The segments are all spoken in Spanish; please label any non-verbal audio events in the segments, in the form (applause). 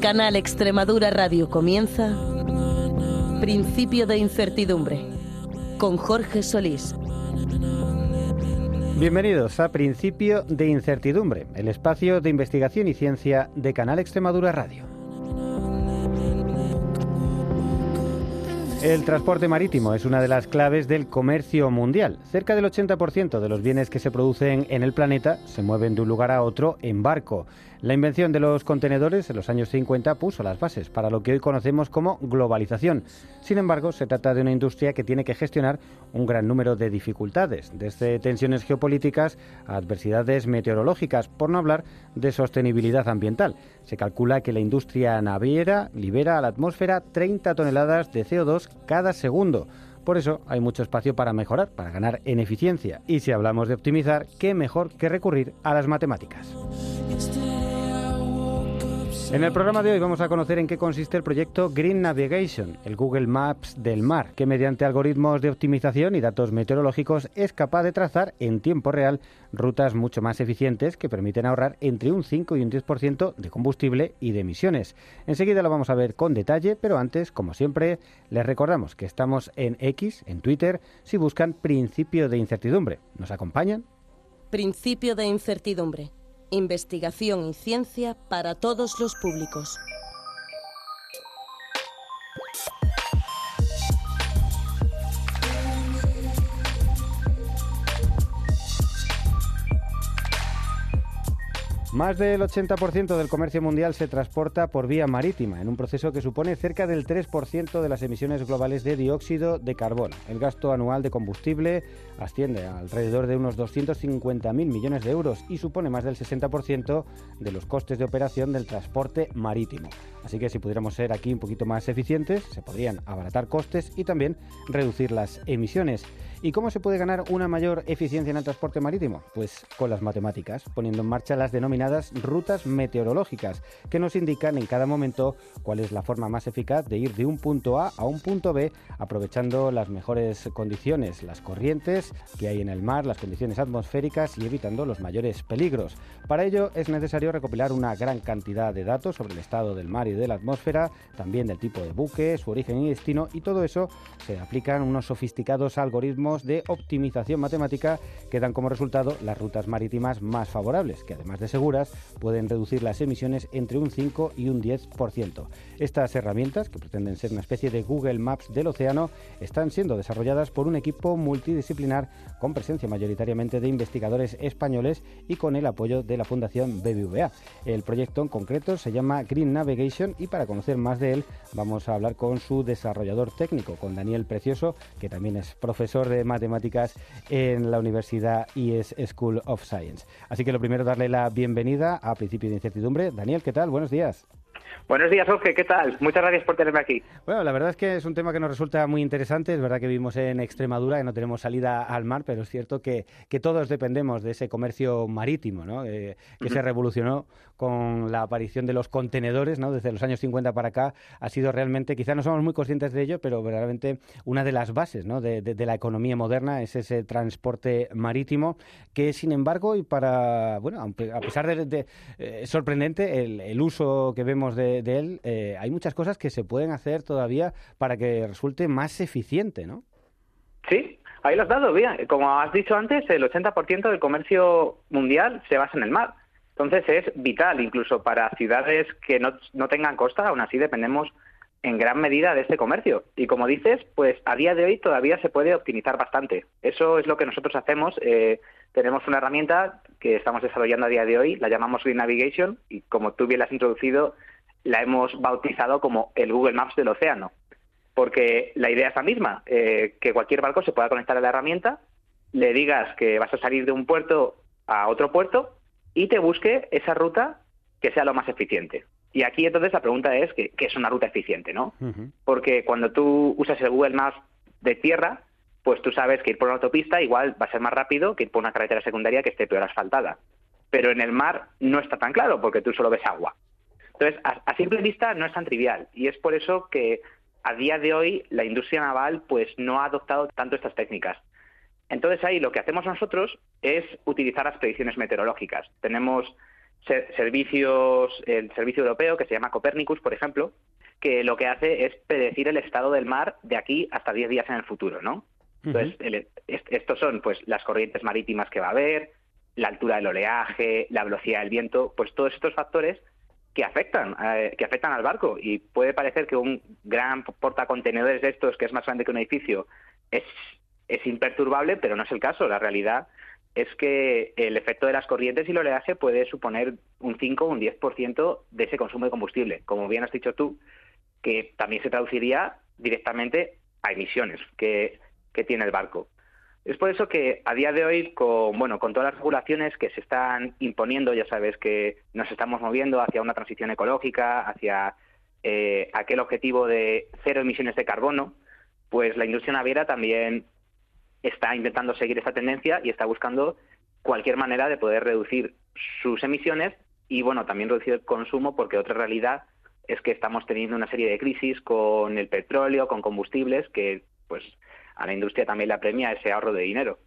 Canal Extremadura Radio comienza Principio de Incertidumbre con Jorge Solís. Bienvenidos a Principio de Incertidumbre, el espacio de investigación y ciencia de Canal Extremadura Radio. El transporte marítimo es una de las claves del comercio mundial. Cerca del 80% de los bienes que se producen en el planeta se mueven de un lugar a otro en barco. La invención de los contenedores en los años 50 puso las bases para lo que hoy conocemos como globalización. Sin embargo, se trata de una industria que tiene que gestionar un gran número de dificultades, desde tensiones geopolíticas a adversidades meteorológicas, por no hablar de sostenibilidad ambiental. Se calcula que la industria naviera libera a la atmósfera 30 toneladas de CO2 cada segundo. Por eso hay mucho espacio para mejorar, para ganar en eficiencia. Y si hablamos de optimizar, ¿qué mejor que recurrir a las matemáticas? En el programa de hoy vamos a conocer en qué consiste el proyecto Green Navigation, el Google Maps del mar, que mediante algoritmos de optimización y datos meteorológicos es capaz de trazar en tiempo real rutas mucho más eficientes que permiten ahorrar entre un 5 y un 10% de combustible y de emisiones. Enseguida lo vamos a ver con detalle, pero antes, como siempre, les recordamos que estamos en X, en Twitter, si buscan principio de incertidumbre. ¿Nos acompañan? Principio de Incertidumbre. Investigación y ciencia para todos los públicos. Más del 80% del comercio mundial se transporta por vía marítima, en un proceso que supone cerca del 3% de las emisiones globales de dióxido de carbono. El gasto anual de combustible asciende a alrededor de unos 250.000 millones de euros y supone más del 60% de los costes de operación del transporte marítimo. Así que si pudiéramos ser aquí un poquito más eficientes, se podrían abaratar costes y también reducir las emisiones. ¿Y cómo se puede ganar una mayor eficiencia en el transporte marítimo? Pues con las matemáticas, poniendo en marcha las denominadas rutas meteorológicas, que nos indican en cada momento cuál es la forma más eficaz de ir de un punto A a un punto B, aprovechando las mejores condiciones, las corrientes que hay en el mar, las condiciones atmosféricas y evitando los mayores peligros. Para ello es necesario recopilar una gran cantidad de datos sobre el estado del mar y de la atmósfera, también del tipo de buque, su origen y destino, y todo eso se aplican unos sofisticados algoritmos de optimización matemática que dan como resultado las rutas marítimas más favorables, que además de seguras pueden reducir las emisiones entre un 5 y un 10%. Estas herramientas, que pretenden ser una especie de Google Maps del océano, están siendo desarrolladas por un equipo multidisciplinar con presencia mayoritariamente de investigadores españoles y con el apoyo de la Fundación BBVA. El proyecto en concreto se llama Green Navigation y para conocer más de él vamos a hablar con su desarrollador técnico, con Daniel Precioso, que también es profesor de matemáticas en la Universidad IES School of Science. Así que lo primero, darle la bienvenida a Principio de Incertidumbre. Daniel, ¿qué tal? Buenos días. Buenos días, Jorge, ¿qué tal? Muchas gracias por tenerme aquí. Bueno, la verdad es que es un tema que nos resulta muy interesante. Es verdad que vivimos en Extremadura, que no tenemos salida al mar, pero es cierto que, que todos dependemos de ese comercio marítimo, ¿no? Eh, que se revolucionó con la aparición de los contenedores, ¿no? Desde los años 50 para acá ha sido realmente, quizás no somos muy conscientes de ello, pero verdaderamente una de las bases, ¿no? de, de, de la economía moderna es ese transporte marítimo que, sin embargo, y para, bueno, a pesar de, de eh, sorprendente el, el, uso que vemos de, él, eh, hay muchas cosas que se pueden hacer todavía para que resulte más eficiente, ¿no? Sí, ahí lo has dado, bien. Como has dicho antes, el 80% del comercio mundial se basa en el mar. Entonces es vital, incluso para ciudades que no, no tengan costa, aún así dependemos en gran medida de este comercio. Y como dices, pues a día de hoy todavía se puede optimizar bastante. Eso es lo que nosotros hacemos. Eh, tenemos una herramienta que estamos desarrollando a día de hoy, la llamamos Green Navigation, y como tú bien la has introducido, la hemos bautizado como el Google Maps del océano. Porque la idea es la misma, eh, que cualquier barco se pueda conectar a la herramienta, le digas que vas a salir de un puerto a otro puerto y te busque esa ruta que sea lo más eficiente. Y aquí entonces la pregunta es ¿qué, es una ruta eficiente, ¿no? Porque cuando tú usas el Google Maps de tierra, pues tú sabes que ir por una autopista igual va a ser más rápido que ir por una carretera secundaria que esté peor asfaltada. Pero en el mar no está tan claro porque tú solo ves agua. Entonces, a, simple vista no es tan trivial y es por eso que a día de hoy la industria naval pues no ha adoptado tanto estas técnicas. Entonces ahí lo que hacemos nosotros es utilizar las predicciones meteorológicas. Tenemos servicios, el servicio europeo que se llama Copernicus, por ejemplo, que lo que hace es predecir el estado del mar de aquí hasta 10 días en el futuro, ¿no? Entonces, estos son pues las corrientes marítimas que va a haber, la altura del oleaje, la velocidad del viento, pues todos estos factores que afectan, eh, que afectan al barco. Y puede parecer que un gran portacontenedores de estos, que es más grande que un edificio, es, es imperturbable, pero no es el caso. La realidad es que el efecto de las corrientes y el oleaje puede suponer un 5 o un 10% de ese consumo de combustible. Como bien has dicho tú, que también se traduciría directamente a emisiones que, que tiene el barco. Es por eso que a día de hoy, con, bueno, con todas las regulaciones que se están imponiendo, ya sabes que nos estamos moviendo hacia una transición ecológica, hacia eh, aquel objetivo de cero emisiones de carbono, pues la industria naviera también está intentando seguir esta tendencia y está buscando cualquier manera de poder reducir sus emisiones y, bueno, también reducir el consumo, porque otra realidad es que estamos teniendo una serie de crisis con el petróleo, con combustibles, que, pues, a la industria también la premia ese ahorro de dinero.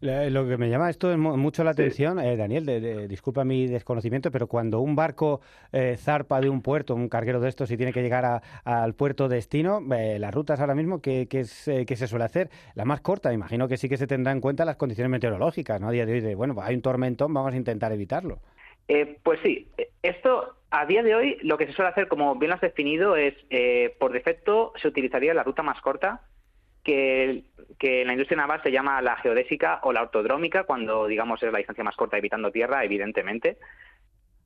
Lo que me llama esto mucho la atención, eh, Daniel, de, disculpa mi desconocimiento, pero cuando un barco eh, zarpa de un puerto, un carguero de estos, y tiene que llegar al puerto destino, eh, las rutas ahora mismo, ¿qué, se suele hacer? La más corta, imagino que sí que se tendrá en cuenta las condiciones meteorológicas, ¿no? A día de hoy, de, bueno, hay un tormentón, vamos a intentar evitarlo. pues sí, esto a día de hoy lo que se suele hacer, como bien lo has definido, es por defecto se utilizaría la ruta más corta que, en la industria naval se llama la geodésica o la ortodrómica, cuando digamos es la distancia más corta evitando tierra, evidentemente.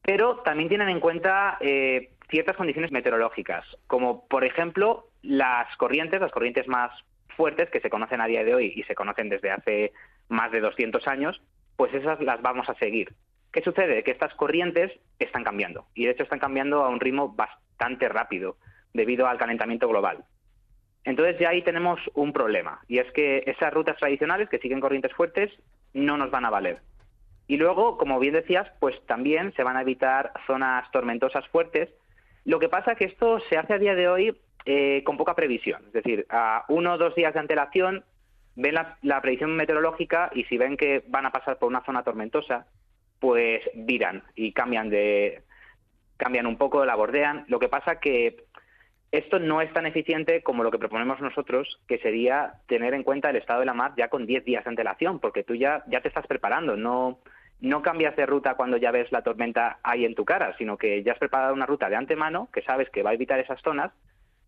Pero también tienen en cuenta eh, ciertas condiciones meteorológicas, como por ejemplo las corrientes, las corrientes más fuertes que se conocen a día de hoy y se conocen desde hace más de 200 años, pues esas las vamos a seguir. ¿Qué sucede? Que estas corrientes están cambiando y de hecho están cambiando a un ritmo bastante rápido debido al calentamiento global. Entonces ya ahí tenemos un problema, y es que esas rutas tradicionales que siguen corrientes fuertes no nos van a valer. Y luego, como bien decías, pues también se van a evitar zonas tormentosas fuertes. Lo que pasa es que esto se hace a día de hoy eh, con poca previsión, es decir, a uno o dos días de antelación ven la, la, predicción meteorológica y si ven que van a pasar por una zona tormentosa, pues viran y cambian de cambian un poco, la bordean. Lo que pasa que esto no es tan eficiente como lo que proponemos nosotros, que sería tener en cuenta el estado de la mar ya con 10 días de antelación, porque tú ya, ya te estás preparando, no, no cambias de ruta cuando ya ves la tormenta ahí en tu cara, sino que ya has preparado una ruta de antemano que sabes que va a evitar esas zonas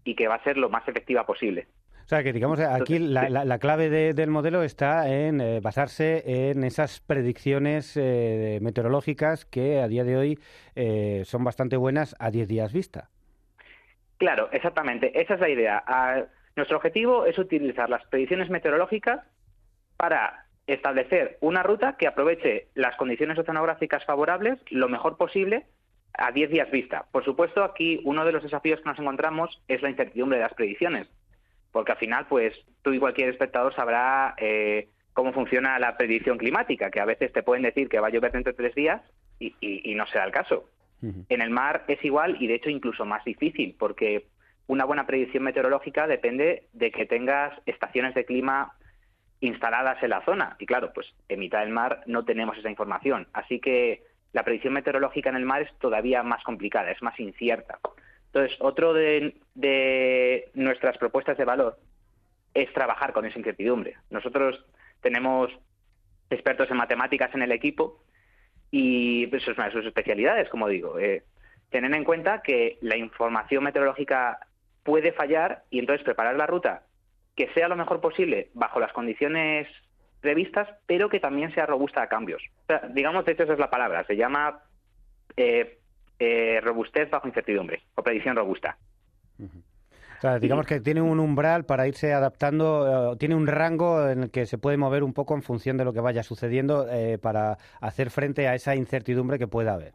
y que va a ser lo más efectiva posible. O sea, que digamos, aquí la, clave del modelo está en eh, basarse en esas predicciones eh, meteorológicas que a día de hoy eh, son bastante buenas a 10 días vista. Claro, exactamente. Esa es la idea. Ah, nuestro objetivo es utilizar las predicciones meteorológicas para establecer una ruta que aproveche las condiciones oceanográficas favorables lo mejor posible a 10 días vista. Por supuesto, aquí uno de los desafíos que nos encontramos es la incertidumbre de las predicciones, porque al final, pues tú y cualquier espectador sabrá eh, cómo funciona la predicción climática, que a veces te pueden decir que va a llover dentro de tres días y, y no será el caso. En el mar es igual y de hecho incluso más difícil porque una buena predicción meteorológica depende de que tengas estaciones de clima instaladas en la zona. Y claro, pues en mitad del mar no tenemos esa información. Así que la predicción meteorológica en el mar es todavía más complicada, es más incierta. Entonces, otro de, de nuestras propuestas de valor es trabajar con esa incertidumbre. Nosotros tenemos expertos en matemáticas en el equipo y eso pues, es una de sus especialidades, como digo. Eh, tener en cuenta que la información meteorológica puede fallar y entonces preparar la ruta que sea lo mejor posible bajo las condiciones previstas, pero que también sea robusta a cambios. digamos, de hecho, esa es la palabra. Se llama eh, eh, robustez bajo incertidumbre o predicción robusta. Digamos que tiene un umbral para irse adaptando, eh, tiene un rango en el que se puede mover un poco en función de lo que vaya sucediendo eh, para hacer frente a esa incertidumbre que pueda haber.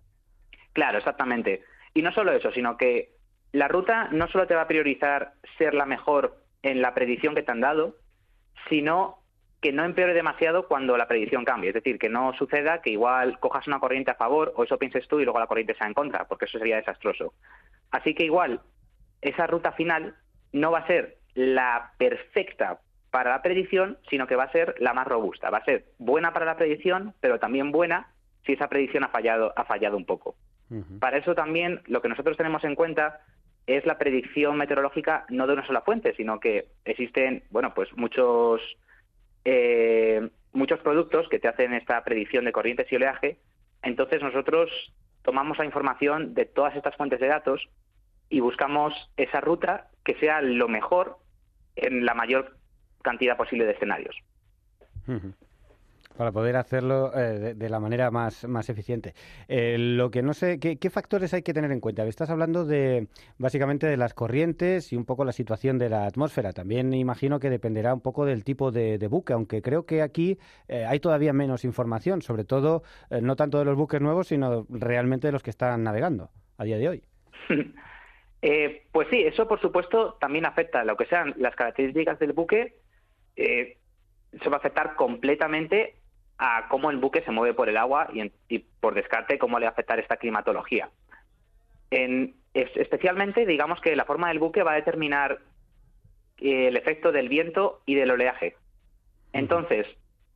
Claro, exactamente. Y no solo eso, sino que la ruta no solo te va a priorizar ser la mejor en la predicción que te han dado, sino que no empeore demasiado cuando la predicción cambie. Es decir, que no suceda que igual cojas una corriente a favor o eso pienses tú y luego la corriente sea en contra, porque eso sería desastroso. Así que igual esa ruta final no va a ser la perfecta para la predicción, sino que va a ser la más robusta. Va a ser buena para la predicción, pero también buena si esa predicción ha fallado, ha fallado un poco. Para eso también lo que nosotros tenemos en cuenta es la predicción meteorológica no de una sola fuente, sino que existen, bueno, pues muchos eh, muchos productos que te hacen esta predicción de corrientes y oleaje. Entonces nosotros tomamos la información de todas estas fuentes de datos y buscamos esa ruta que sea lo mejor en la mayor cantidad posible de escenarios para poder hacerlo eh, de, la manera más, más eficiente. Eh, lo que no sé, ¿qué, factores hay que tener en cuenta? Estás hablando de básicamente de las corrientes y un poco la situación de la atmósfera. También imagino que dependerá un poco del tipo de, buque, aunque creo que aquí eh, hay todavía menos información, sobre todo no tanto de los buques nuevos, sino realmente de los que están navegando a día de hoy. (laughs) pues sí, eso por supuesto también afecta a lo que sean las características del buque. eso va a afectar completamente a cómo el buque se mueve por el agua y, por descarte cómo le va a afectar esta climatología. especialmente, digamos que la forma del buque va a determinar eh, el efecto del viento y del oleaje. Entonces,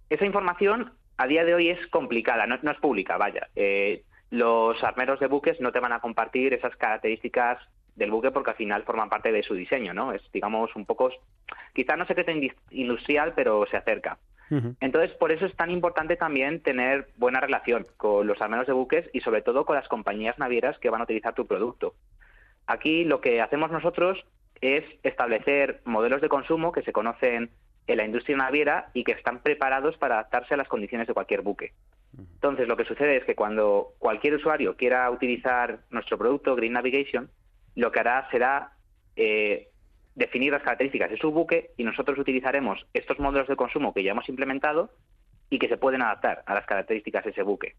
esa información a día de hoy es complicada, no, es pública, vaya. Eh, los armeros de buques no te van a compartir esas características del buque porque al final forman parte de su diseño, ¿no? Es, digamos, un poco, quizá no secreto industrial, pero se acerca. Entonces, por eso es tan importante también tener buena relación con los armeros de buques y sobre todo con las compañías navieras que van a utilizar tu producto. Aquí lo que hacemos nosotros es establecer modelos de consumo que se conocen en la industria naviera y que están preparados para adaptarse a las condiciones de cualquier buque. Entonces, lo que sucede es que cuando cualquier usuario quiera utilizar nuestro producto Green Navigation, lo que hará será eh, definir las características de su buque y nosotros utilizaremos estos modelos de consumo que ya hemos implementado y que se pueden adaptar a las características de ese buque.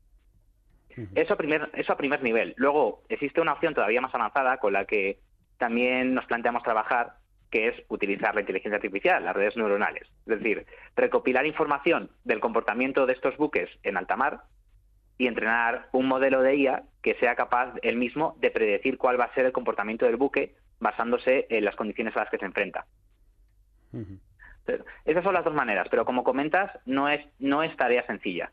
Eso a, primer, eso a primer nivel. Luego, existe una opción todavía más avanzada con la que también nos planteamos trabajar, que es utilizar la inteligencia artificial, las redes neuronales. Es decir, recopilar información del comportamiento de estos buques en alta mar y entrenar un modelo de IA que sea capaz él mismo de predecir cuál va a ser el comportamiento del buque basándose en las condiciones a las que se enfrenta. Esas son las dos maneras, pero como comentas, no es, no es tarea sencilla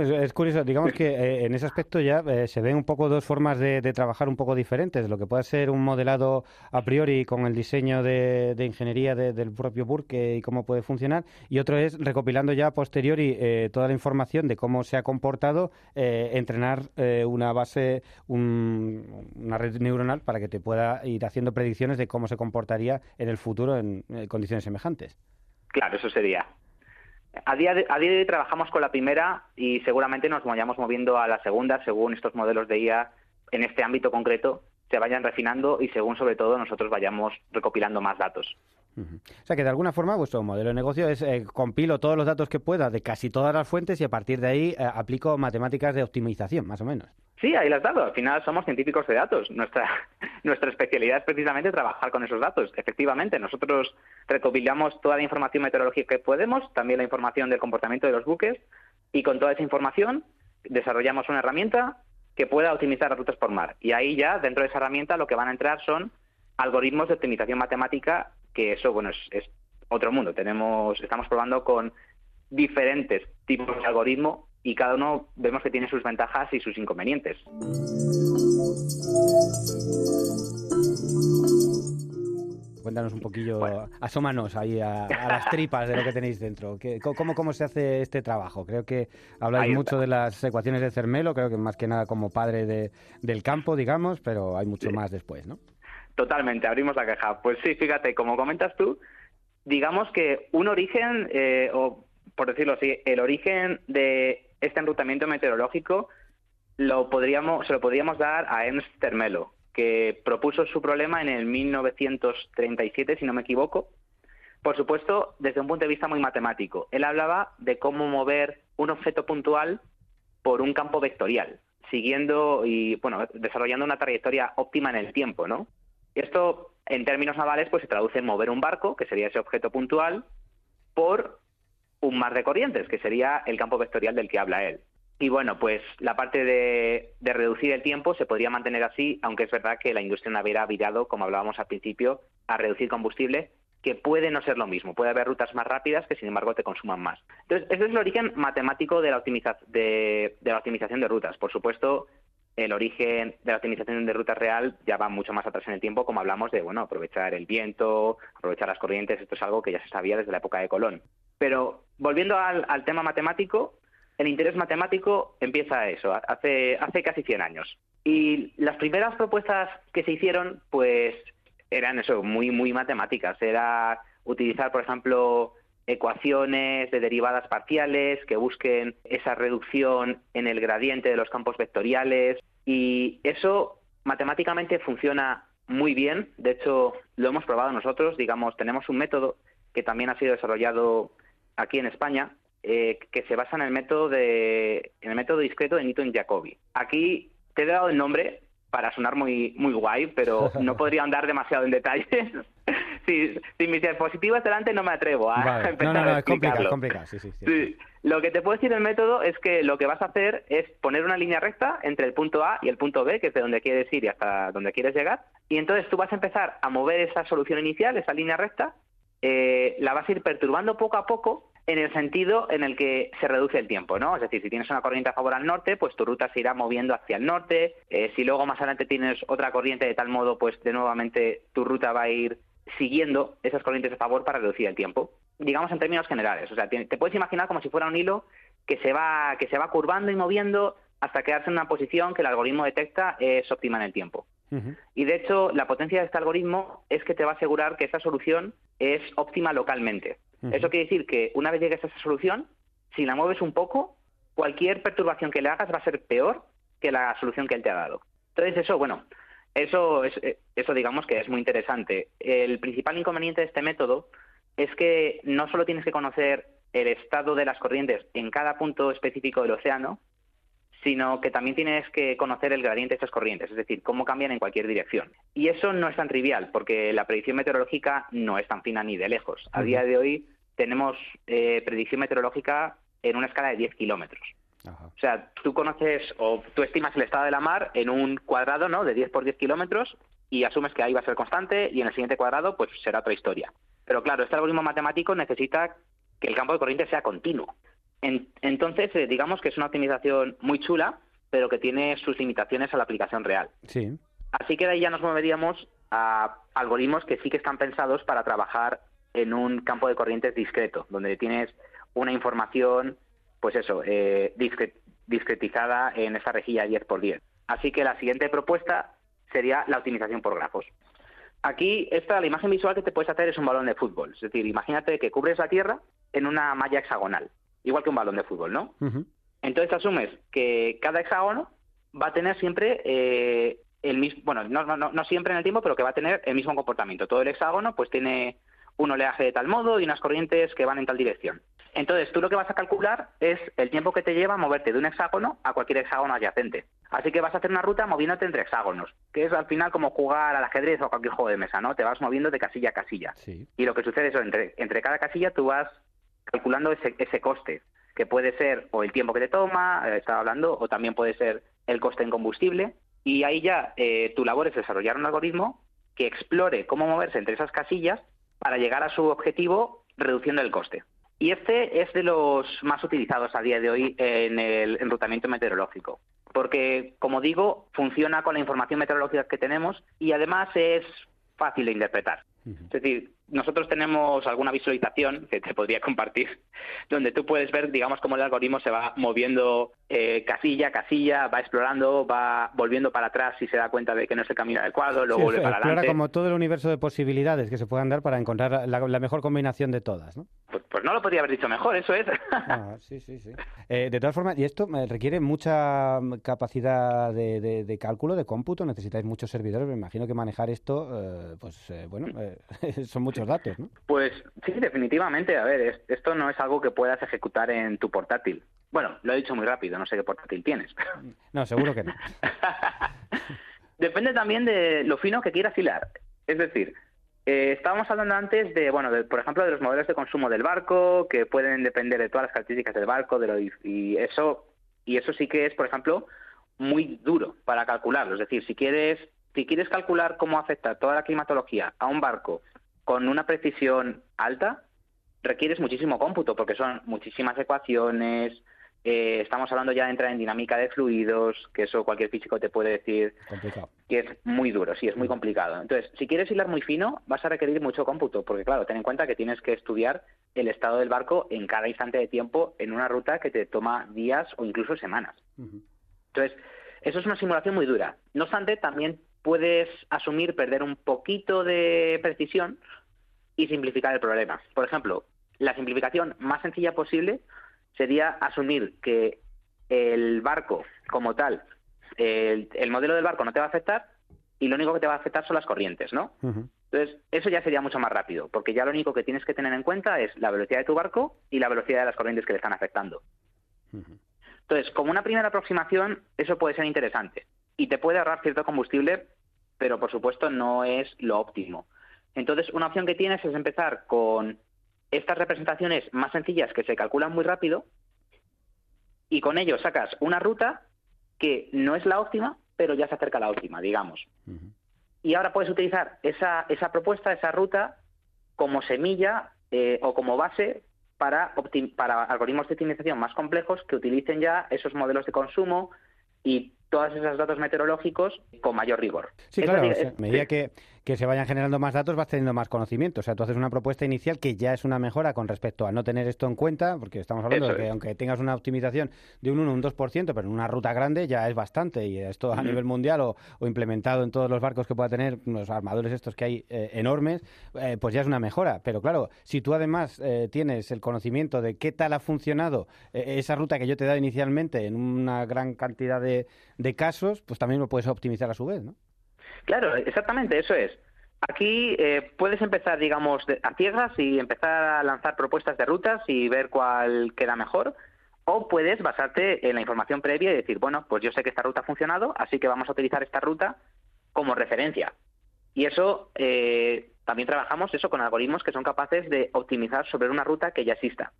es, curioso, digamos que eh, en ese aspecto ya eh, se ven un poco dos formas de, trabajar un poco diferentes, lo que puede ser un modelado a priori con el diseño de, ingeniería del propio buque y cómo puede funcionar, y otro es recopilando ya a posteriori eh, toda la información de cómo se ha comportado, entrenar una base, una red neuronal para que te pueda ir haciendo predicciones de cómo se comportaría en el futuro en condiciones semejantes. Claro, eso sería. A día, de, a día de hoy trabajamos con la primera y seguramente nos vayamos moviendo a la segunda según estos modelos de IA en este ámbito concreto se vayan refinando y según sobre todo nosotros vayamos recopilando más datos. O sea que de alguna forma vuestro modelo de negocio es eh, compilo todos los datos que pueda de casi todas las fuentes y a partir de ahí eh, aplico matemáticas de optimización, más o menos. Sí, ahí las dado. Al final somos científicos de datos. Nuestra, (laughs) nuestra especialidad es precisamente trabajar con esos datos. Efectivamente, nosotros recopilamos toda la información meteorológica que podemos, también la información del comportamiento de los buques, y con toda esa información desarrollamos una herramienta que pueda optimizar las rutas por mar. Y ahí ya, dentro de esa herramienta, lo que van a entrar son algoritmos de optimización matemática, que eso, bueno, es, es otro mundo. Tenemos, estamos probando con diferentes tipos de algoritmo y cada uno vemos que tiene sus ventajas y sus inconvenientes. Cuéntanos un poquillo, asómanos ahí a, las tripas de lo que tenéis dentro. cómo, ¿Cómo se hace este trabajo? Creo que habláis mucho de las ecuaciones de Cermelo, creo que más que nada como padre de, del campo, digamos, pero hay mucho más después, ¿no? Totalmente, abrimos la caja. Pues sí, fíjate, como comentas tú, digamos que un origen, eh, o por decirlo así, el origen de este enrutamiento meteorológico lo podríamos, se lo podríamos dar a Ernst Termelo, que propuso su problema en el 1937, si no me equivoco. Por supuesto, desde un punto de vista muy matemático. Él hablaba de cómo mover un objeto puntual por un campo vectorial. siguiendo y, bueno, desarrollando una trayectoria óptima en el tiempo, ¿no? Y esto, en términos navales, pues se traduce en mover un barco, que sería ese objeto puntual, por un mar de corrientes, que sería el campo vectorial del que habla él. Y bueno, pues la parte de, reducir el tiempo se podría mantener así, aunque es verdad que la industria naviera ha virado, como hablábamos al principio, a reducir combustible, que puede no ser lo mismo. Puede haber rutas más rápidas que, sin embargo, te consuman más. Entonces, ese es el origen matemático de la, de, de la optimización de rutas. Por supuesto, el origen de la optimización de rutas real ya va mucho más atrás en el tiempo, como hablamos de bueno aprovechar el viento, aprovechar las corrientes, esto es algo que ya se sabía desde la época de Colón. Pero volviendo al, tema matemático, el interés matemático empieza eso, hace, hace casi 100 años. Y las primeras propuestas que se hicieron, pues eran eso, muy, muy matemáticas. Era utilizar, por ejemplo, ecuaciones de derivadas parciales que busquen esa reducción en el gradiente de los campos vectoriales y eso matemáticamente funciona muy bien. De hecho, lo hemos probado nosotros. Digamos, tenemos un método que también ha sido desarrollado aquí en España eh, que se basa en el método de en el método discreto de Newton-Jacobi. Aquí te he dado el nombre para sonar muy muy guay, pero no (laughs) podría andar demasiado en detalles. (laughs) Sí, sin mis diapositivas delante no me atrevo a (laughs) empezar no, no, no, es complicado, complicado. Sí, sí, sí, Lo que te puedo decir el método es que lo que vas a hacer es poner una línea recta entre el punto A y el punto B, que es de donde quieres ir y hasta donde quieres llegar, y entonces tú vas a empezar a mover esa solución inicial, esa línea recta, eh, la vas a ir perturbando poco a poco en el sentido en el que se reduce el tiempo, ¿no? Es decir, si tienes una corriente a favor al norte, pues tu ruta se irá moviendo hacia el norte. Eh, si luego más adelante tienes otra corriente de tal modo, pues de nuevamente tu ruta va a ir siguiendo esas corrientes a favor para reducir el tiempo. Digamos en términos generales, o sea, te, puedes imaginar como si fuera un hilo que se va que se va curvando y moviendo hasta quedarse en una posición que el algoritmo detecta es óptima en el tiempo. Y de hecho, la potencia de este algoritmo es que te va a asegurar que esa solución es óptima localmente. Eso quiere decir que una vez llegues a esa solución, si la mueves un poco, cualquier perturbación que le hagas va a ser peor que la solución que él te ha dado. Entonces, eso, bueno, eso, es, eh, eso digamos que es muy interesante. El principal inconveniente de este método es que no solo tienes que conocer el estado de las corrientes en cada punto específico del océano, sino que también tienes que conocer el gradiente de esas corrientes, es decir, cómo cambian en cualquier dirección. Y eso no es tan trivial, porque la predicción meteorológica no es tan fina ni de lejos. A día de hoy tenemos eh, predicción meteorológica en una escala de 10 kilómetros. O sea, tú conoces o tú estimas el estado de la mar en un cuadrado, ¿no? De 10 por 10 kilómetros y asumes que ahí va a ser constante y en el siguiente cuadrado pues será otra historia. Pero claro, este algoritmo matemático necesita que el campo de corriente sea continuo. Entonces, eh, digamos que es una optimización muy chula, pero que tiene sus limitaciones a la aplicación real. Sí. Así que de ahí ya nos moveríamos a algoritmos que sí que están pensados para trabajar en un campo de corrientes discreto, donde tienes una información pues eso, eh, discretizada en esta rejilla 10 por 10. Así que la siguiente propuesta sería la optimización por grafos. Aquí, esta, la imagen visual que te puedes hacer es un balón de fútbol. Es decir, imagínate que cubres la Tierra en una malla hexagonal, igual que un balón de fútbol, ¿no? Entonces asumes que cada hexágono va a tener siempre eh, el mismo, bueno, no, no, no siempre en el tiempo, pero que va a tener el mismo comportamiento. Todo el hexágono pues tiene un oleaje de tal modo y unas corrientes que van en tal dirección. Entonces, tú lo que vas a calcular es el tiempo que te lleva moverte de un hexágono a cualquier hexágono adyacente. Así que vas a hacer una ruta moviéndote entre hexágonos, que es al final como jugar al ajedrez o a cualquier juego de mesa, ¿no? Te vas moviendo de casilla a casilla. Y lo que sucede es que entre, cada casilla tú vas calculando ese, ese coste, que puede ser o el tiempo que te toma, eh, estaba hablando, o también puede ser el coste en combustible. Y ahí ya eh, tu labor es desarrollar un algoritmo que explore cómo moverse entre esas casillas para llegar a su objetivo reduciendo el coste. Y este es de los más utilizados a día de hoy en el enrutamiento meteorológico, porque, como digo, funciona con la información meteorológica que tenemos y además es fácil de interpretar. Es decir, nosotros tenemos alguna visualización que te podría compartir, donde tú puedes ver, digamos, cómo el algoritmo se va moviendo eh, casilla, casilla, va explorando, va volviendo para atrás si se da cuenta de que no es el camino adecuado, luego vuelve para adelante. como todo el universo de posibilidades que se puedan dar para encontrar la, mejor combinación de todas, ¿no? Pues, pues, no lo podría haber dicho mejor, eso es. (laughs) Ah, sí, sí, sí. Eh, de todas formas, y esto requiere mucha capacidad de, cálculo, de cómputo, necesitáis muchos servidores, me imagino que manejar esto, eh, pues bueno, (laughs) son muchos datos, ¿no? Pues sí, definitivamente. A ver, esto no es algo que puedas ejecutar en tu portátil. Bueno, lo he dicho muy rápido, no sé qué portátil tienes. No, seguro que no. (laughs) Depende también de lo fino que quieras hilar. Es decir, eh, estábamos hablando antes de, bueno, de, por ejemplo, de los modelos de consumo del barco, que pueden depender de todas las características del barco, de lo, y eso, y eso sí que es, por ejemplo, muy duro para calcularlo. Es decir, si quieres, si quieres calcular cómo afecta toda la climatología a un barco con una precisión alta, requieres muchísimo cómputo, porque son muchísimas ecuaciones, eh, estamos hablando ya de entrar en dinámica de fluidos, que eso cualquier físico te puede decir que es muy duro, sí, es muy complicado. Entonces, si quieres hilar muy fino, vas a requerir mucho cómputo, porque claro, ten en cuenta que tienes que estudiar el estado del barco en cada instante de tiempo en una ruta que te toma días o incluso semanas. Entonces, eso es una simulación muy dura. No obstante, también puedes asumir perder un poquito de precisión y simplificar el problema. Por ejemplo, la simplificación más sencilla posible sería asumir que el barco como tal, el, modelo del barco no te va a afectar y lo único que te va a afectar son las corrientes, ¿no? Entonces, eso ya sería mucho más rápido, porque ya lo único que tienes que tener en cuenta es la velocidad de tu barco y la velocidad de las corrientes que le están afectando. Entonces, como una primera aproximación, eso puede ser interesante y te puede ahorrar cierto combustible, pero por supuesto no es lo óptimo. Entonces, una opción que tienes es empezar con estas representaciones más sencillas que se calculan muy rápido y con ello sacas una ruta que no es la óptima, pero ya se acerca a la óptima, digamos. Y ahora puedes utilizar esa, esa propuesta, esa ruta, como semilla eh, o como base para, para algoritmos de optimización más complejos que utilicen ya esos modelos de consumo y todos esos datos meteorológicos con mayor rigor. Sí, claro, a medida que, que se vayan generando más datos, vas teniendo más conocimiento. O sea, tú haces una propuesta inicial que ya es una mejora con respecto a no tener esto en cuenta, porque estamos hablando de que aunque tengas una optimización de un 1 o un 2%, pero en una ruta grande ya es bastante, y esto a nivel mundial o, implementado en todos los barcos que pueda tener, los armadores estos que hay eh, enormes, eh, pues ya es una mejora. Pero claro, si tú además eh, tienes el conocimiento de qué tal ha funcionado esa ruta que yo te he dado inicialmente en una gran cantidad de, de casos, pues también lo puedes optimizar a su vez, ¿no? Claro, exactamente, eso es. Aquí eh, puedes empezar, digamos, a ciegas y empezar a lanzar propuestas de rutas y ver cuál queda mejor. O puedes basarte en la información previa y decir, bueno, pues yo sé que esta ruta ha funcionado, así que vamos a utilizar esta ruta como referencia. Y eso eh, también trabajamos eso con algoritmos que son capaces de optimizar sobre una ruta que ya exista.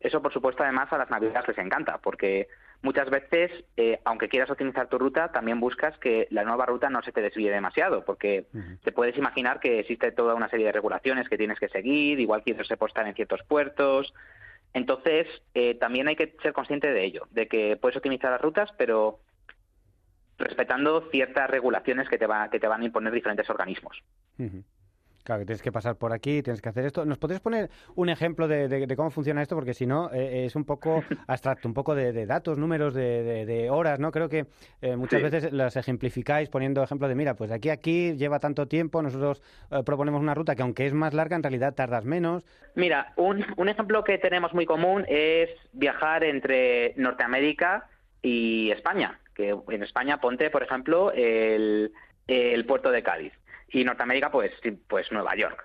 Eso, por supuesto, además a las navidades les encanta, porque muchas veces, eh, aunque quieras optimizar tu ruta, también buscas que la nueva ruta no se te desvíe demasiado, porque te puedes imaginar que existe toda una serie de regulaciones que tienes que seguir, igual quieres repostar en ciertos puertos. Entonces, eh, también hay que ser consciente de ello, de que puedes optimizar las rutas, pero respetando ciertas regulaciones que te, va, que te van a imponer diferentes organismos. Claro, que tienes que pasar por aquí, tienes que hacer esto. ¿Nos podrías poner un ejemplo de, cómo funciona esto? Porque si no, eh, es un poco (laughs) abstracto, un poco de, datos, números, de, horas, ¿no? Creo que eh, muchas veces las ejemplificáis poniendo ejemplo de, mira, pues de aquí a aquí lleva tanto tiempo, nosotros eh, proponemos una ruta que aunque es más larga, en realidad tardas menos. Mira, un, un ejemplo que tenemos muy común es viajar entre Norteamérica y España. Que en España ponte, por ejemplo, el, el puerto de Cádiz y Norteamérica, pues, pues Nueva York.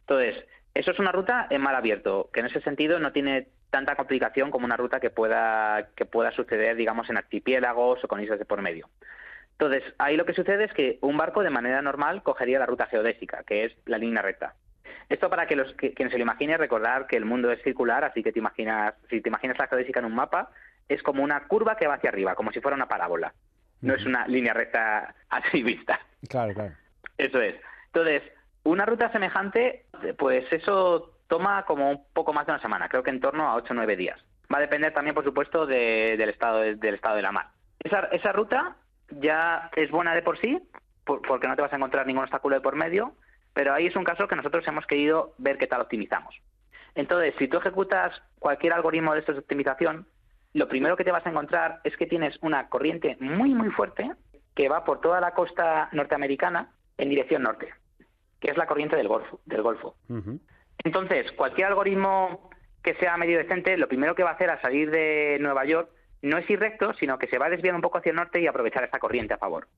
Entonces, eso es una ruta en mar abierto, que en ese sentido no tiene tanta complicación como una ruta que pueda, que pueda suceder, digamos, en archipiélagos o con islas de por medio. Entonces, ahí lo que sucede es que un barco de manera normal cogería la ruta geodésica, que es la línea recta. Esto para que los que, quien se lo imagine recordar que el mundo es circular, así que te imaginas, si te imaginas la geodésica en un mapa, es como una curva que va hacia arriba, como si fuera una parábola. No es una línea recta así vista. Claro, claro. Eso es. Entonces, una ruta semejante, pues eso toma como un poco más de una semana, creo que en torno a 8 o 9 días. Va a depender también, por supuesto, del, estado del estado de la mar. Esa, esa ruta ya es buena de por sí, porque no te vas a encontrar ningún obstáculo de por medio, pero ahí es un caso que nosotros hemos querido ver qué tal optimizamos. Entonces, si tú ejecutas cualquier algoritmo de estos de optimización, lo primero que te vas a encontrar es que tienes una corriente muy, muy fuerte que va por toda la costa norteamericana en dirección norte, que es la corriente del Golfo. Del Golfo. Entonces, cualquier algoritmo que sea medio decente, lo primero que va a hacer al salir de Nueva York no es ir recto, sino que se va a desviar un poco hacia el norte y aprovechar esa corriente a favor.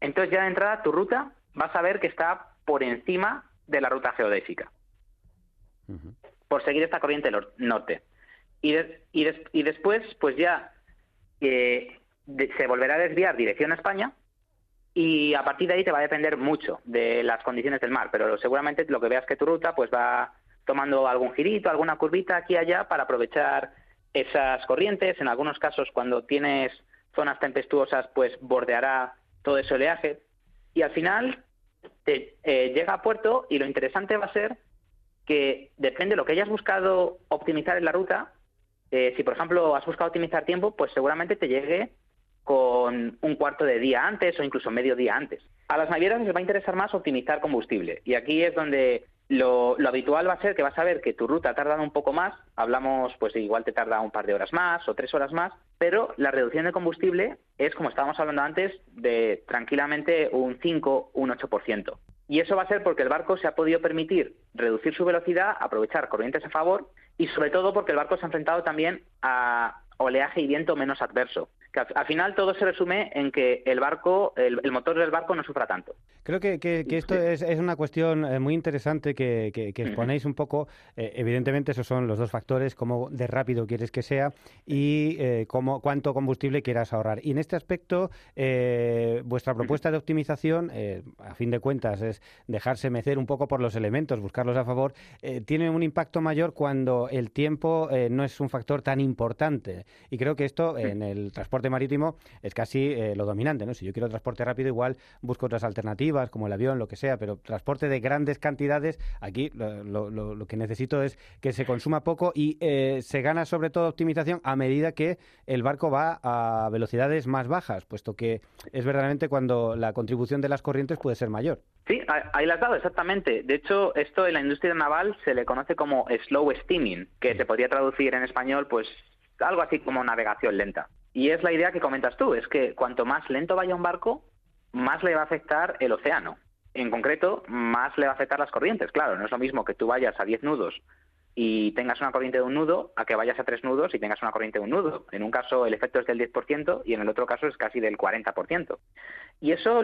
Entonces, ya de entrada, tu ruta vas a ver que está por encima de la ruta geodésica, por seguir esta corriente norte. Y, y, después, pues ya eh, se volverá a desviar dirección a España y a partir de ahí te va a depender mucho de las condiciones del mar, pero seguramente lo que veas que tu ruta pues va tomando algún girito, alguna curvita aquí y allá para aprovechar esas corrientes. En algunos casos, cuando tienes zonas tempestuosas, pues bordeará todo ese oleaje. Y al final te, eh, llega a puerto y lo interesante va a ser que depende de lo que hayas buscado optimizar en la ruta. Eh, si, por ejemplo, has buscado optimizar tiempo, pues seguramente te llegue con un cuarto de día antes o incluso medio día antes. A las navieras les va a interesar más optimizar combustible y aquí es donde lo, habitual va a ser que vas a ver que tu ruta tarda un poco más, hablamos pues igual te tarda un par de horas más o tres horas más, pero la reducción de combustible es, como estábamos hablando antes, de tranquilamente un 5, un 8%. Y eso va a ser porque el barco se ha podido permitir reducir su velocidad, aprovechar corrientes a favor y sobre todo porque el barco se ha enfrentado también a oleaje y viento menos adverso al, final todo se resume en que el barco, el, motor del barco no sufra tanto. Creo que, esto es, una cuestión eh, muy interesante que, exponéis un poco. Eh, evidentemente esos son los dos factores, cómo de rápido quieres que sea y eh, cómo, cuánto combustible quieras ahorrar. Y en este aspecto, vuestra propuesta de optimización, a fin de cuentas, es dejarse mecer un poco por los elementos, buscarlos a favor, tiene un impacto mayor cuando el tiempo no es un factor tan importante. Y creo que esto en el transporte marítimo es casi eh, lo dominante, ¿no? Si yo quiero transporte rápido, igual busco otras alternativas, como el avión, lo que sea, pero transporte de grandes cantidades, aquí lo, que necesito es que se consuma poco y eh, se gana sobre todo optimización a medida que el barco va a velocidades más bajas, puesto que es verdaderamente cuando la contribución de las corrientes puede ser mayor. Sí, ahí la has dado, exactamente. De hecho, esto en la industria naval se le conoce como slow steaming, que se podría traducir en español, pues algo así como navegación lenta. Y es la idea que comentas tú, es que cuanto más lento vaya un barco, más le va a afectar el océano. En concreto, más le va a afectar las corrientes. Claro, no es lo mismo que tú vayas a 10 nudos y tengas una corriente de un nudo a que vayas a tres nudos y tengas una corriente de un nudo. En un caso el efecto es del 10% y en el otro caso es casi del 40%. Y eso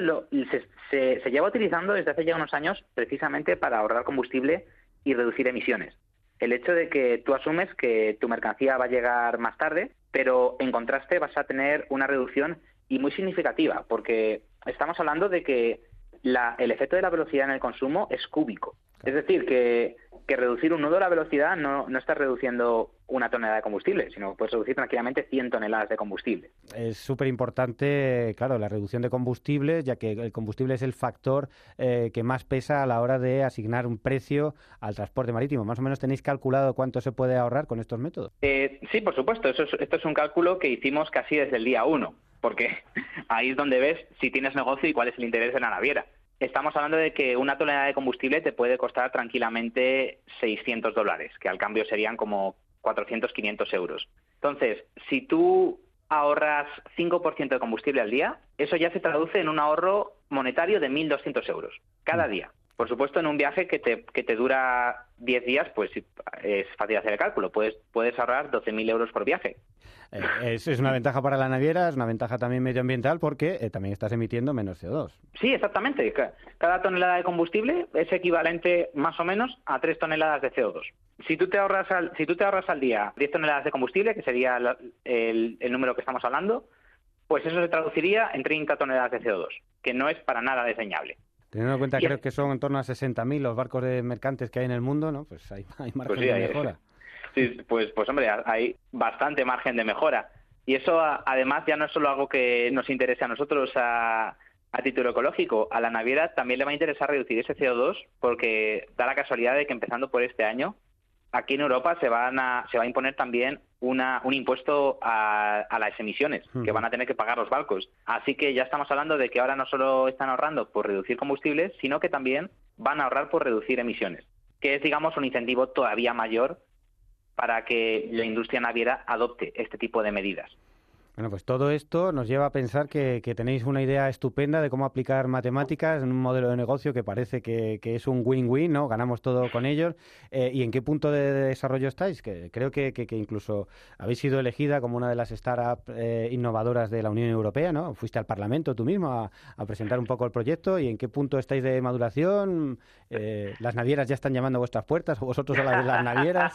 se, se lleva utilizando desde hace ya unos años precisamente para ahorrar combustible y reducir emisiones. El hecho de que tú asumes que tu mercancía va a llegar más tarde pero en contraste vas a tener una reducción y muy significativa, porque estamos hablando de que el efecto de la velocidad en el consumo es cúbico. Es decir, que, reducir un nudo de la velocidad no, no está reduciendo una tonelada de combustible, sino que puedes reducir tranquilamente 100 toneladas de combustible. Es súper importante, claro, la reducción de combustible, ya que el combustible es el factor eh, que más pesa a la hora de asignar un precio al transporte marítimo. ¿Más o menos tenéis calculado cuánto se puede ahorrar con estos métodos? Eh, sí, por supuesto. Eso esto es un cálculo que hicimos casi desde el día uno, porque (laughs) ahí es donde ves si tienes negocio y cuál es el interés de la naviera estamos hablando de que una tonelada de combustible te puede costar tranquilamente 600 dólares, que al cambio serían como 400, 500 euros. Entonces, si tú ahorras 5% de combustible al día, eso ya se traduce en un ahorro monetario de 1.200 euros cada día. Por supuesto, en un viaje que te, que te dura 10 días, pues es fácil hacer el cálculo. Puedes, puedes ahorrar 12.000 euros por viaje. Eh, es, una ventaja para la naviera, es una ventaja también medioambiental porque eh, también estás emitiendo menos CO2. Sí, exactamente. Cada tonelada de combustible es equivalente más o menos a 3 toneladas de CO2. Si tú te ahorras al, si tú te ahorras al día 10 toneladas de combustible, que sería el, el número que estamos hablando, pues eso se traduciría en 30 toneladas de CO2, que no es para nada diseñable. Teniendo en cuenta, creo que son en torno a 60.000 los barcos de mercantes que hay en el mundo, ¿no? Pues hay, (laughs) hay margen pues de mejora. Sí, pues, pues hombre, hay bastante margen de mejora. Y eso además ya no es solo algo que nos interese a nosotros a, título ecológico, a la naviera también le va a interesar reducir ese CO2 porque da la casualidad de que empezando por este año, aquí en Europa se, van a, se va a imponer también una, un impuesto a, las emisiones que van a tener que pagar los barcos. Así que ya estamos hablando de que ahora no solo están ahorrando por reducir combustibles, sino que también van a ahorrar por reducir emisiones, que es, digamos, un incentivo todavía mayor para que la industria naviera adopte este tipo de medidas. Bueno, pues todo esto nos lleva a pensar que, tenéis una idea estupenda de cómo aplicar matemáticas en un modelo de negocio que parece que, es un win-win, ¿no? Ganamos todo con ellos. Eh, ¿Y en qué punto de desarrollo estáis? Que creo que, incluso habéis sido elegida como una de las startups eh, innovadoras de la Unión Europea, ¿no? Fuiste al Parlamento tú mismo a, presentar un poco el proyecto. ¿Y en qué punto estáis de maduración? Eh, ¿Las navieras ya están llamando a vuestras puertas o vosotros a las de las navieras?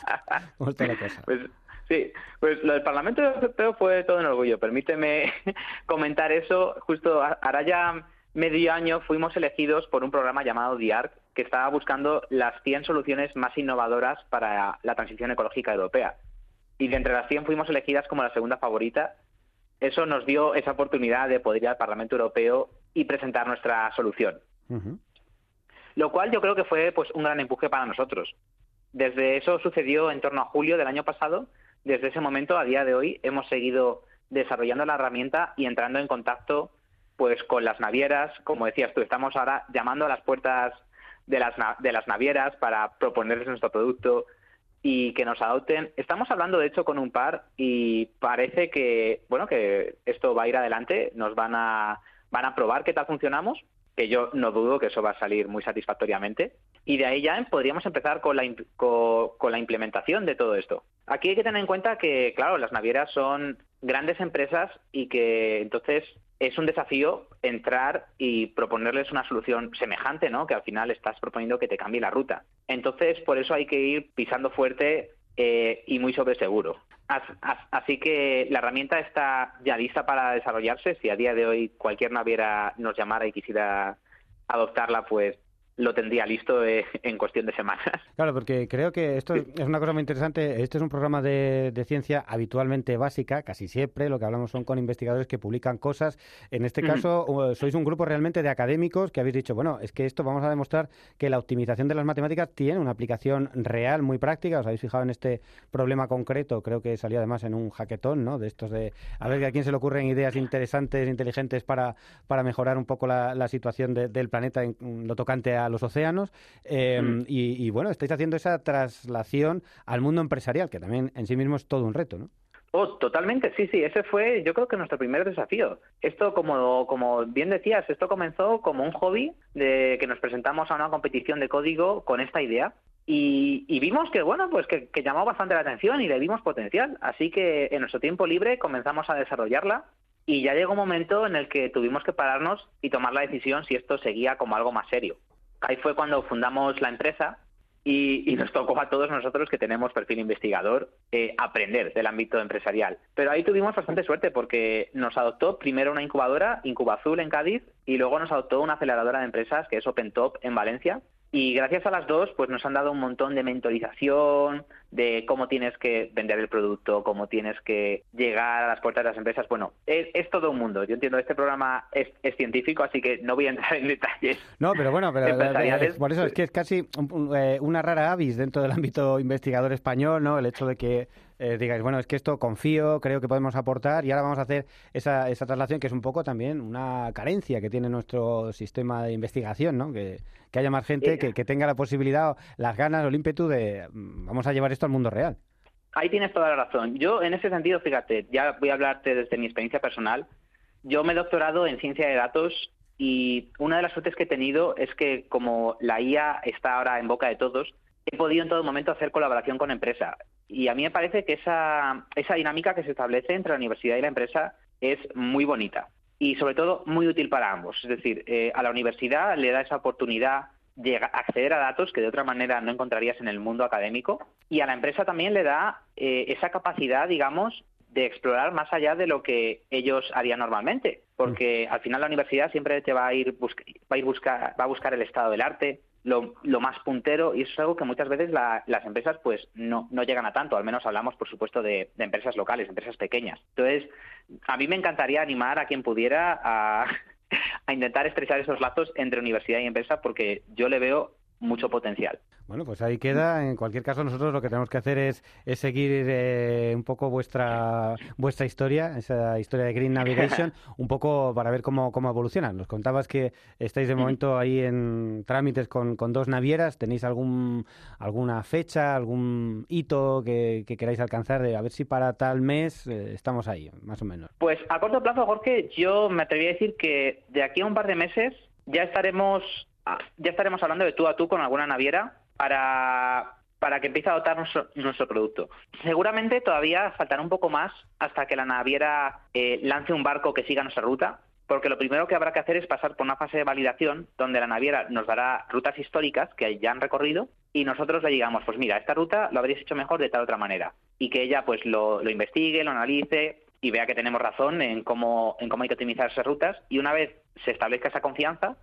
¿Cómo está la cosa? Pues Sí, pues lo del Parlamento Europeo fue todo un orgullo. Permíteme (laughs) comentar eso. Justo ahora ya medio año fuimos elegidos por un programa llamado DIARC, que estaba buscando las 100 soluciones más innovadoras para la transición ecológica europea. Y de entre las 100 fuimos elegidas como la segunda favorita. Eso nos dio esa oportunidad de poder ir al Parlamento Europeo y presentar nuestra solución. Lo cual yo creo que fue pues un gran empuje para nosotros. Desde eso sucedió en torno a julio del año pasado. Desde ese momento a día de hoy hemos seguido desarrollando la herramienta y entrando en contacto pues con las navieras, como decías tú, estamos ahora llamando a las puertas de las, de las navieras para proponerles nuestro producto y que nos adopten. Estamos hablando de hecho con un par y parece que bueno que esto va a ir adelante, nos van a van a probar qué tal funcionamos, que yo no dudo que eso va a salir muy satisfactoriamente y de ahí ya podríamos empezar con la con la implementación de todo esto. Aquí hay que tener en cuenta que claro, las navieras son grandes empresas y que entonces es un desafío entrar y proponerles una solución semejante, ¿no? Que al final estás proponiendo que te cambie la ruta. Entonces, por eso hay que ir pisando fuerte eh, y muy sobre seguro. Así que la herramienta está ya lista para desarrollarse. Si a día de hoy cualquier naviera nos llamara y quisiera adoptarla, pues lo tendría listo eh, en cuestión de semanas. Claro, porque creo que esto es una cosa muy interesante. Este es un programa de, ciencia habitualmente básica, casi siempre. Lo que hablamos son con investigadores que publican cosas. En este caso, sois un grupo realmente de académicos que habéis dicho, bueno, es que esto vamos a demostrar que la optimización de las matemáticas tiene una aplicación real, muy práctica. Os habéis fijado en este problema concreto. Creo que salió además en un hackathon, ¿no? De estos de a ver a quién se le ocurren ideas interesantes, inteligentes para, para mejorar un poco la, situación del planeta en lo tocante a los océanos. Em, mm. y, bueno, estáis haciendo esa traslación al mundo empresarial, que también en sí mismo es todo un reto, ¿no? Oh, totalmente, sí, sí, ese fue yo creo que nuestro primer desafío. Esto, como, como bien decías, esto comenzó como un hobby de que nos presentamos a una competición de código con esta idea y, vimos que, bueno, pues que, que, llamó bastante la atención y le dimos potencial. Así que en nuestro tiempo libre comenzamos a desarrollarla y ya llegó un momento en el que tuvimos que pararnos y tomar la decisión si esto seguía como algo más serio ahí fue cuando fundamos la empresa y, nos tocó a todos nosotros que tenemos perfil investigador eh, aprender del ámbito empresarial. Pero ahí tuvimos bastante suerte porque nos adoptó primero una incubadora, Incubazul en Cádiz, y luego nos adoptó una aceleradora de empresas que es OpenTop en Valencia, y gracias a las dos, pues nos han dado un montón de mentorización, de cómo tienes que vender el producto, cómo tienes que llegar a las puertas de las empresas. Bueno, es, todo un mundo. Yo entiendo, este programa es, científico, así que no voy a entrar en (laughs) detalles. No, pero bueno, pero por eso es que es casi eh, una rara avis dentro del ámbito investigador español, ¿no? El hecho de que eh, digáis, bueno, es que esto confío, creo que podemos aportar y ahora vamos a hacer esa, esa traslación que es un poco también una carencia que tiene nuestro sistema de investigación, ¿no? Que, haya más gente que, que, tenga la posibilidad, las ganas o el ímpetu de mm, vamos a llevar esto al mundo real. Ahí tienes toda la razón. Yo en ese sentido, fíjate, ya voy a hablarte desde mi experiencia personal. Yo me he doctorado en ciencia de datos y una de las suertes que he tenido es que como la IA está ahora en boca de todos, he podido en todo momento hacer colaboración con empresa. Y a mí me parece que esa, esa dinámica que se establece entre la universidad y la empresa es muy bonita y sobre todo muy útil para ambos. Es decir, eh, a la universidad le da esa oportunidad de acceder a datos que de otra manera no encontrarías en el mundo académico y a la empresa también le da eh, esa capacidad, digamos, de explorar más allá de lo que ellos harían normalmente, porque mm. al final la universidad siempre te va a ir, va a ir buscar, va a buscar el estado del arte, lo, más puntero y eso es algo que muchas veces las empresas pues no, no llegan a tanto, al menos hablamos por supuesto de, empresas locales, empresas pequeñas. Entonces, a mí me encantaría animar a quien pudiera a (laughs) intentar estrechar esos lazos entre universidad y empresa porque yo le veo mucho potencial. Bueno, pues ahí queda. En cualquier caso, nosotros lo que tenemos que hacer es, es seguir eh, un poco vuestra vuestra historia, esa historia de Green Navigation, (laughs) un poco para ver cómo, cómo evoluciona. Nos contabas que estáis de momento ahí en trámites con, con dos navieras. ¿Tenéis algún alguna fecha, algún hito que, queráis alcanzar? De a ver si para tal mes eh, estamos ahí, más o menos. Pues a corto plazo, Jorge, yo me atrevería a decir que de aquí a un par de meses ya estaremos ya estaremos hablando de tú a tú con alguna naviera para, para que empiece a dotar nuestro, producto. Seguramente todavía faltará un poco más hasta que la naviera eh, lance un barco que siga nuestra ruta, porque lo primero que habrá que hacer es pasar por una fase de validación donde la naviera nos dará rutas históricas que ya han recorrido y nosotros le digamos, pues mira, esta ruta lo habréis hecho mejor de tal otra manera. Y que ella pues lo, lo investigue, lo analice y vea que tenemos razón en cómo, en cómo hay que optimizar esas rutas. Y una vez se establezca esa confianza,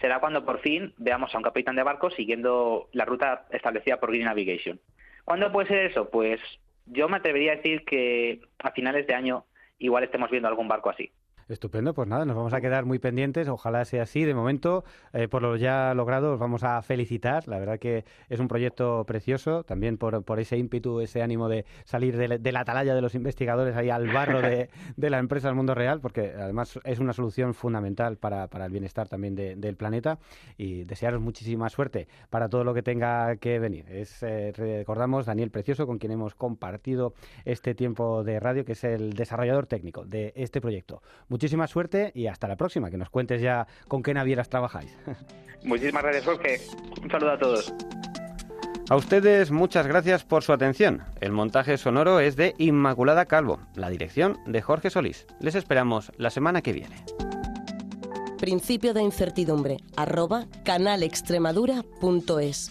será cuando por fin veamos a un capitán de barco siguiendo la ruta establecida por Green Navigation. ¿Cuándo puede ser eso? Pues yo me atrevería a decir que a finales de año igual estemos viendo algún barco así. Estupendo, pues nada, nos vamos a quedar muy pendientes, ojalá sea así. De momento, eh, por lo ya logrado, os vamos a felicitar. La verdad que es un proyecto precioso, también por, por ese ímpetu, ese ánimo de salir de, la atalaya de los investigadores ahí al barro de, la empresa del mundo real, porque además es una solución fundamental para, el bienestar también del planeta. Y desearos muchísima suerte para todo lo que tenga que venir. Es, eh, recordamos, Daniel Precioso, con quien hemos compartido este tiempo de radio, que es el desarrollador técnico de este proyecto. Muchísima suerte y hasta la próxima, que nos cuentes ya con qué navieras trabajáis. (laughs) Muchísimas gracias, Jorge. Un saludo a todos. A ustedes muchas gracias por su atención. El montaje sonoro es de Inmaculada Calvo, la dirección de Jorge Solís. Les esperamos la semana que viene. Principio de incertidumbre, arroba canalextremadura.es.